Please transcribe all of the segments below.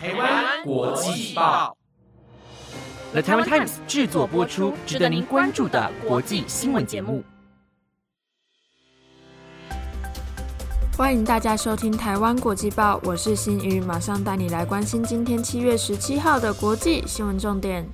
台湾国际报，The Taiwan Times 制作播出，值得您关注的国际新闻节目。欢迎大家收听台湾国际报，我是新宇，马上带你来关心今天七月十七号的国际新闻重点。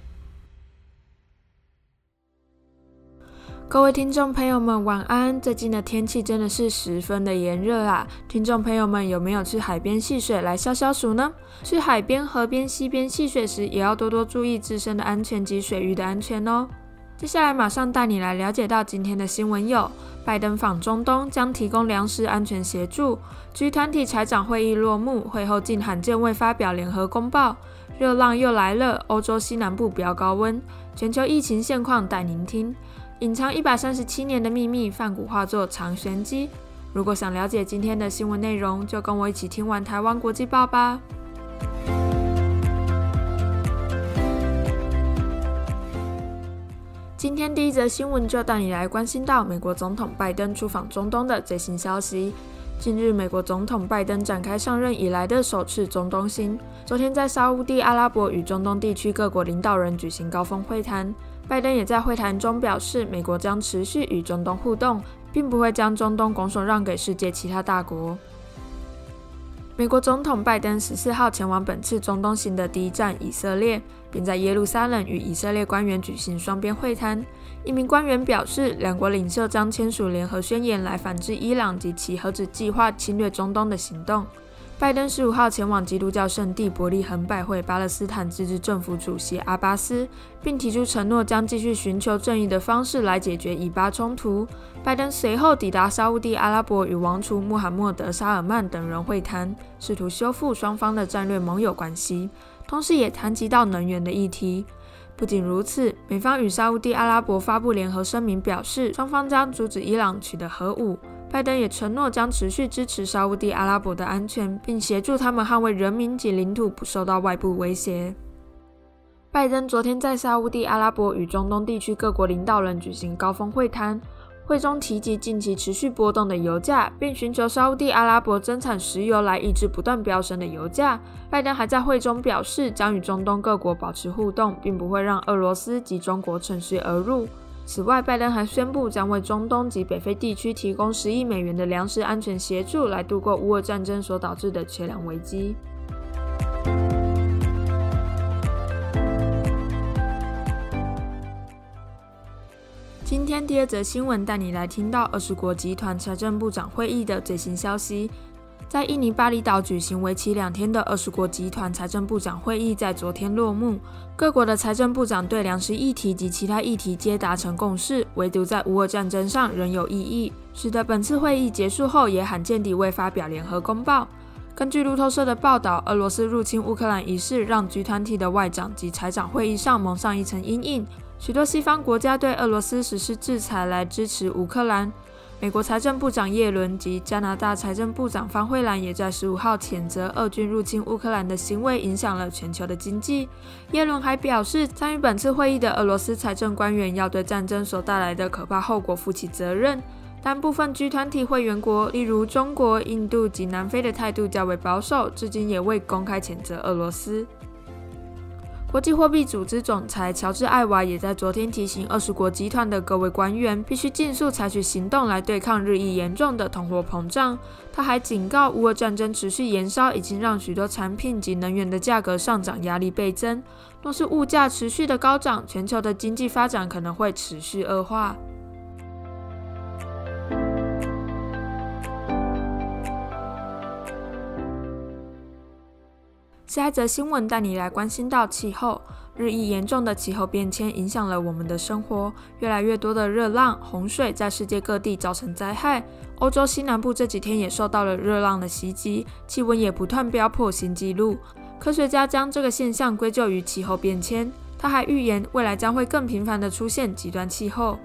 各位听众朋友们，晚安！最近的天气真的是十分的炎热啊！听众朋友们有没有去海边戏水来消消暑呢？去海边、河边、溪边戏水时，也要多多注意自身的安全及水域的安全哦。接下来马上带你来了解到今天的新闻有：拜登访中东将提供粮食安全协助；G 团体财长会议落幕，会后竟罕见未发表联合公报；热浪又来了，欧洲西南部飙高温；全球疫情现况带您听。隐藏一百三十七年的秘密，泛古化作藏玄机。如果想了解今天的新闻内容，就跟我一起听完台湾国际报吧。今天第一则新闻就带你来关心到美国总统拜登出访中东的最新消息。近日，美国总统拜登展开上任以来的首次中东行，昨天在沙地阿拉伯与中东地区各国领导人举行高峰会谈。拜登也在会谈中表示，美国将持续与中东互动，并不会将中东拱手让给世界其他大国。美国总统拜登十四号前往本次中东行的第一站以色列，并在耶路撒冷与以色列官员举行双边会谈。一名官员表示，两国领袖将签署联合宣言来反制伊朗及其核子计划侵略中东的行动。拜登十五号前往基督教圣地伯利恒拜会巴勒斯坦自治政府主席阿巴斯，并提出承诺将继续寻求正义的方式来解决以巴冲突。拜登随后抵达沙地阿拉伯，与王储穆罕默德·沙尔曼等人会谈，试图修复双方的战略盟友关系，同时也谈及到能源的议题。不仅如此，美方与沙地阿拉伯发布联合声明，表示双方将阻止伊朗取得核武。拜登也承诺将持续支持沙地阿拉伯的安全，并协助他们捍卫人民及领土不受到外部威胁。拜登昨天在沙地阿拉伯与中东地区各国领导人举行高峰会谈，会中提及近期持续波动的油价，并寻求沙地阿拉伯增产石油来抑制不断飙升的油价。拜登还在会中表示，将与中东各国保持互动，并不会让俄罗斯及中国趁虚而入。此外，拜登还宣布将为中东及北非地区提供十亿美元的粮食安全协助，来度过乌俄战争所导致的缺粮危机。今天第二则新闻带你来听到二十国集团财政部长会议的最新消息。在印尼巴厘岛举行为期两天的二十国集团财政部长会议在昨天落幕。各国的财政部长对粮食议题及其他议题皆达成共识，唯独在乌俄战争上仍有异议，使得本次会议结束后也罕见地未发表联合公报。根据路透社的报道，俄罗斯入侵乌克兰一事让集团体的外长及财长会议上蒙上一层阴影，许多西方国家对俄罗斯实施制裁来支持乌克兰。美国财政部长耶伦及加拿大财政部长方慧兰也在十五号谴责俄军入侵乌克兰的行为影响了全球的经济。耶伦还表示，参与本次会议的俄罗斯财政官员要对战争所带来的可怕后果负起责任，但部分 G 团体会员国，例如中国、印度及南非的态度较为保守，至今也未公开谴责俄罗斯。国际货币组织总裁乔治·艾娃也在昨天提醒二十国集团的各位官员，必须尽速采取行动来对抗日益严重的通货膨胀。他还警告，乌俄战争持续延烧已经让许多产品及能源的价格上涨压力倍增。若是物价持续的高涨，全球的经济发展可能会持续恶化。下一则新闻带你来关心到气候。日益严重的气候变迁影响了我们的生活，越来越多的热浪、洪水在世界各地造成灾害。欧洲西南部这几天也受到了热浪的袭击，气温也不断飙破新纪录。科学家将这个现象归咎于气候变迁。他还预言，未来将会更频繁地出现极端气候。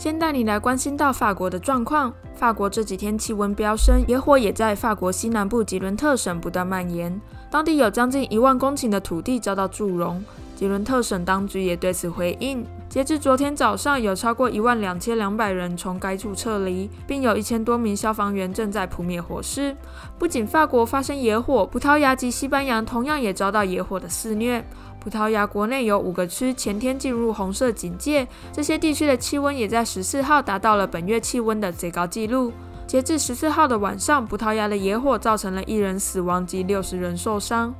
先带你来关心到法国的状况。法国这几天气温飙升，野火也在法国西南部吉伦特省不断蔓延，当地有将近一万公顷的土地遭到祝融。吉伦特省当局也对此回应。截至昨天早上，有超过一万两千两百人从该处撤离，并有一千多名消防员正在扑灭火势。不仅法国发生野火，葡萄牙及西班牙同样也遭到野火的肆虐。葡萄牙国内有五个区前天进入红色警戒，这些地区的气温也在十四号达到了本月气温的最高纪录。截至十四号的晚上，葡萄牙的野火造成了一人死亡及六十人受伤。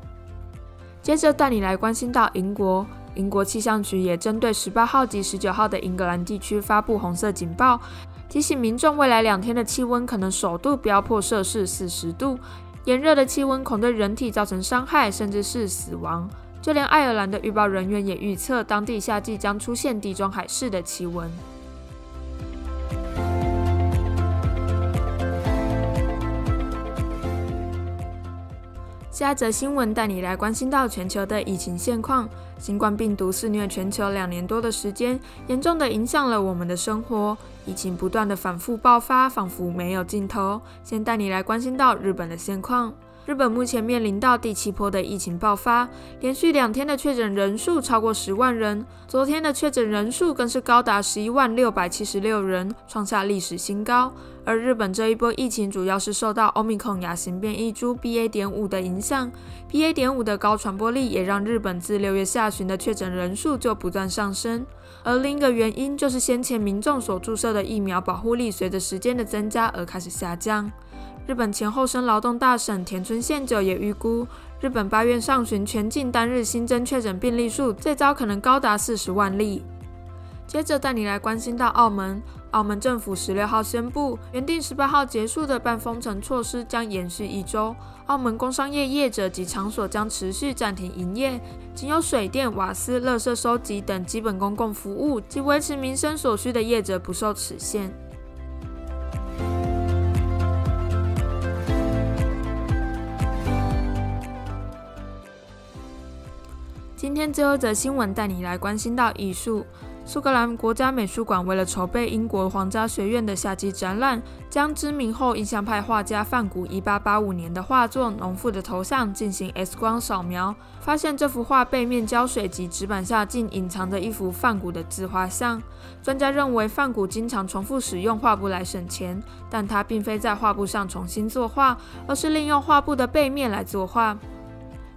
接着带你来关心到英国。英国气象局也针对十八号及十九号的英格兰地区发布红色警报，提醒民众未来两天的气温可能首度飙破摄氏四十度。炎热的气温恐对人体造成伤害，甚至是死亡。就连爱尔兰的预报人员也预测，当地夏季将出现地中海式的气温。下则新闻带你来关心到全球的疫情现况。新冠病毒肆虐全球两年多的时间，严重的影响了我们的生活。疫情不断的反复爆发，仿佛没有尽头。先带你来关心到日本的现况。日本目前面临到第七波的疫情爆发，连续两天的确诊人数超过十万人，昨天的确诊人数更是高达十一万六百七十六人，创下历史新高。而日本这一波疫情主要是受到欧米孔亚型变异株 BA. 点五的影响，BA. 点五的高传播力也让日本自六月下旬的确诊人数就不断上升。而另一个原因就是先前民众所注射的疫苗保护力随着时间的增加而开始下降。日本前后生劳动大省田村宪久也预估，日本八月上旬全境单日新增确诊病例数最糟可能高达四十万例。接着带你来关心到澳门，澳门政府十六号宣布，原定十八号结束的半封城措施将延续一周，澳门工商业业者及场所将持续暂停营业，仅有水电、瓦斯、垃圾收集等基本公共服务及维持民生所需的业者不受此限。今天最后一则新闻带你来关心到艺术。苏格兰国家美术馆为了筹备英国皇家学院的夏季展览，将知名后印象派画家范古1885年的画作《农妇的头像》进行 X 光扫描，发现这幅画背面胶水及纸板下竟隐藏着一幅范古的自画像。专家认为范古经常重复使用画布来省钱，但他并非在画布上重新作画，而是利用画布的背面来作画。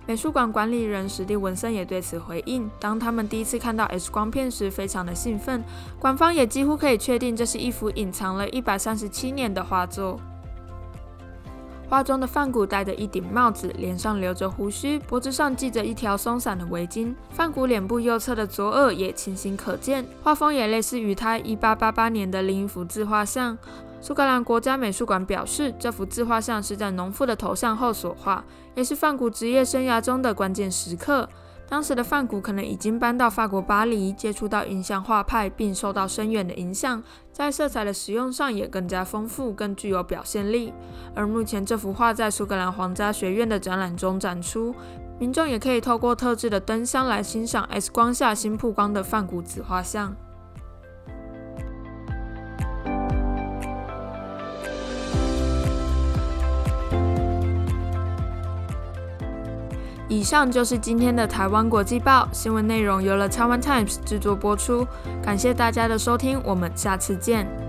美术馆管理人史蒂文森也对此回应：当他们第一次看到 X 光片时，非常的兴奋。官方也几乎可以确定，这是一幅隐藏了一百三十七年的画作。画中的范古戴着一顶帽子，脸上留着胡须，脖子上系着一条松散的围巾。范古脸部右侧的左耳也清晰可见，画风也类似于他一八八八年的另一幅自画像。苏格兰国家美术馆表示，这幅自画像是在农妇的头像后所画，也是范古职业生涯中的关键时刻。当时的范古可能已经搬到法国巴黎，接触到印象画派，并受到深远的影响，在色彩的使用上也更加丰富，更具有表现力。而目前这幅画在苏格兰皇家学院的展览中展出，民众也可以透过特制的灯箱来欣赏 X 光下新曝光的范古自画像。以上就是今天的台湾国际报新闻内容，由了台湾 Times 制作播出。感谢大家的收听，我们下次见。